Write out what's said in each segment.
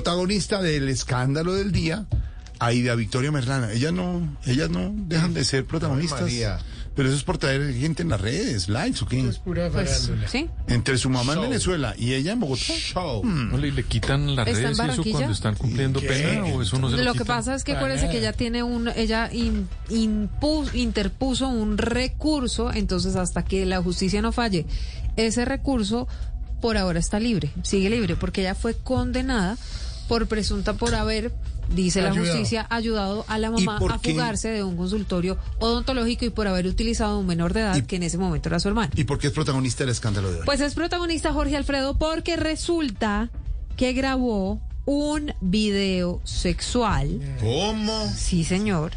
protagonista del escándalo del día, Aida Victoria Merlana. Ellas no, ellas no dejan de ser protagonistas. María. Pero eso es por traer gente en las redes, likes o qué. Es pura Pues, sí. Entre su mamá en. Venezuela y ella en Bogotá. Show. ¿No le, le quitan las ¿Está en redes y eso cuando están cumpliendo ¿Qué? pena o eso no se lo, Lo que quitan? pasa es que Para acuérdese que ella tiene un, ella in- interpuso un recurso, entonces hasta que la justicia no falle, ese recurso por ahora está libre, sigue libre, porque ella fue condenada por presunta por haber, dice la justicia, ayudado a la mamá a fugarse de un consultorio odontológico y por haber utilizado a un menor de edad que en ese momento era su hermano. ¿Y por qué es protagonista del escándalo de hoy? Pues es protagonista Jorge Alfredo porque resulta que grabó un video sexual. ¿Cómo? Sí, señor.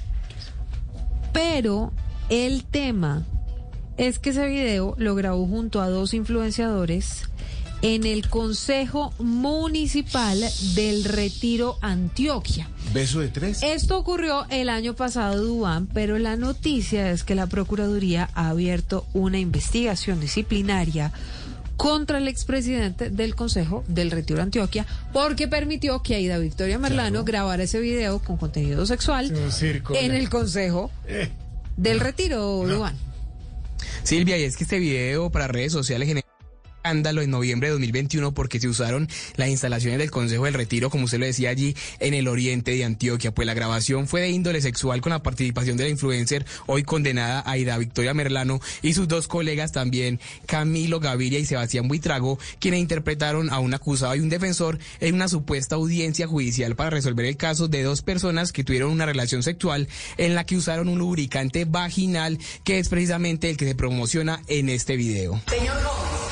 Pero el tema es que ese video lo grabó junto a dos influenciadores en el Consejo Municipal del Retiro Antioquia. ¿Beso de tres? Esto ocurrió el año pasado, Dubán, pero la noticia es que la Procuraduría ha abierto una investigación disciplinaria contra el expresidente del Consejo del Retiro Antioquia porque permitió que Aida Victoria Merlano grabara ese video con contenido sexual en el Consejo Eh. del Retiro, Dubán. Silvia, y es que este video para redes sociales generó escándalo en noviembre de 2021 porque se usaron las instalaciones del Consejo del Retiro, como usted lo decía allí, en el oriente de Antioquia. Pues la grabación fue de índole sexual con la participación de la influencer hoy condenada Aida Victoria Merlano y sus dos colegas también, Camilo Gaviria y Sebastián Buitrago, quienes interpretaron a un acusado y un defensor en una supuesta audiencia judicial para resolver el caso de dos personas que tuvieron una relación sexual en la que usaron un lubricante vaginal que es precisamente el que se promociona en este video. Señor Gómez,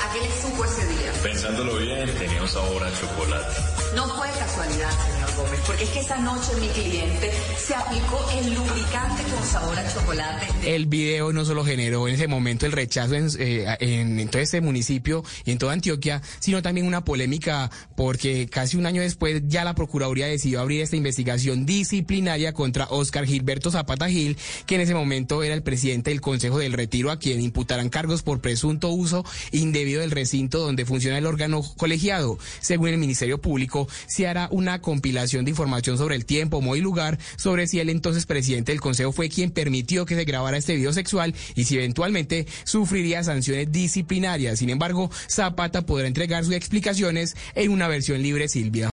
¿a Pensándolo bien, tenía un sabor a chocolate. No fue casualidad, señor Gómez, porque es que esa noche mi cliente se aplicó el lubricante con sabor a chocolate. El video no solo generó en ese momento el rechazo en, eh, en, en todo este municipio y en toda Antioquia, sino también una polémica porque casi un año después ya la Procuraduría decidió abrir esta investigación disciplinaria contra Oscar Gilberto Zapata Gil, que en ese momento era el presidente del Consejo del Retiro, a quien imputarán cargos por presunto uso indebido del recinto donde funciona el órgano colegiado. Según el Ministerio Público, se hará una compilación de información sobre el tiempo, modo y lugar, sobre si el entonces presidente del Consejo fue quien permitió que se grabara este video sexual y si eventualmente sufriría sanciones disciplinarias. Sin embargo, Zapata podrá entregar sus explicaciones en una versión libre, Silvia.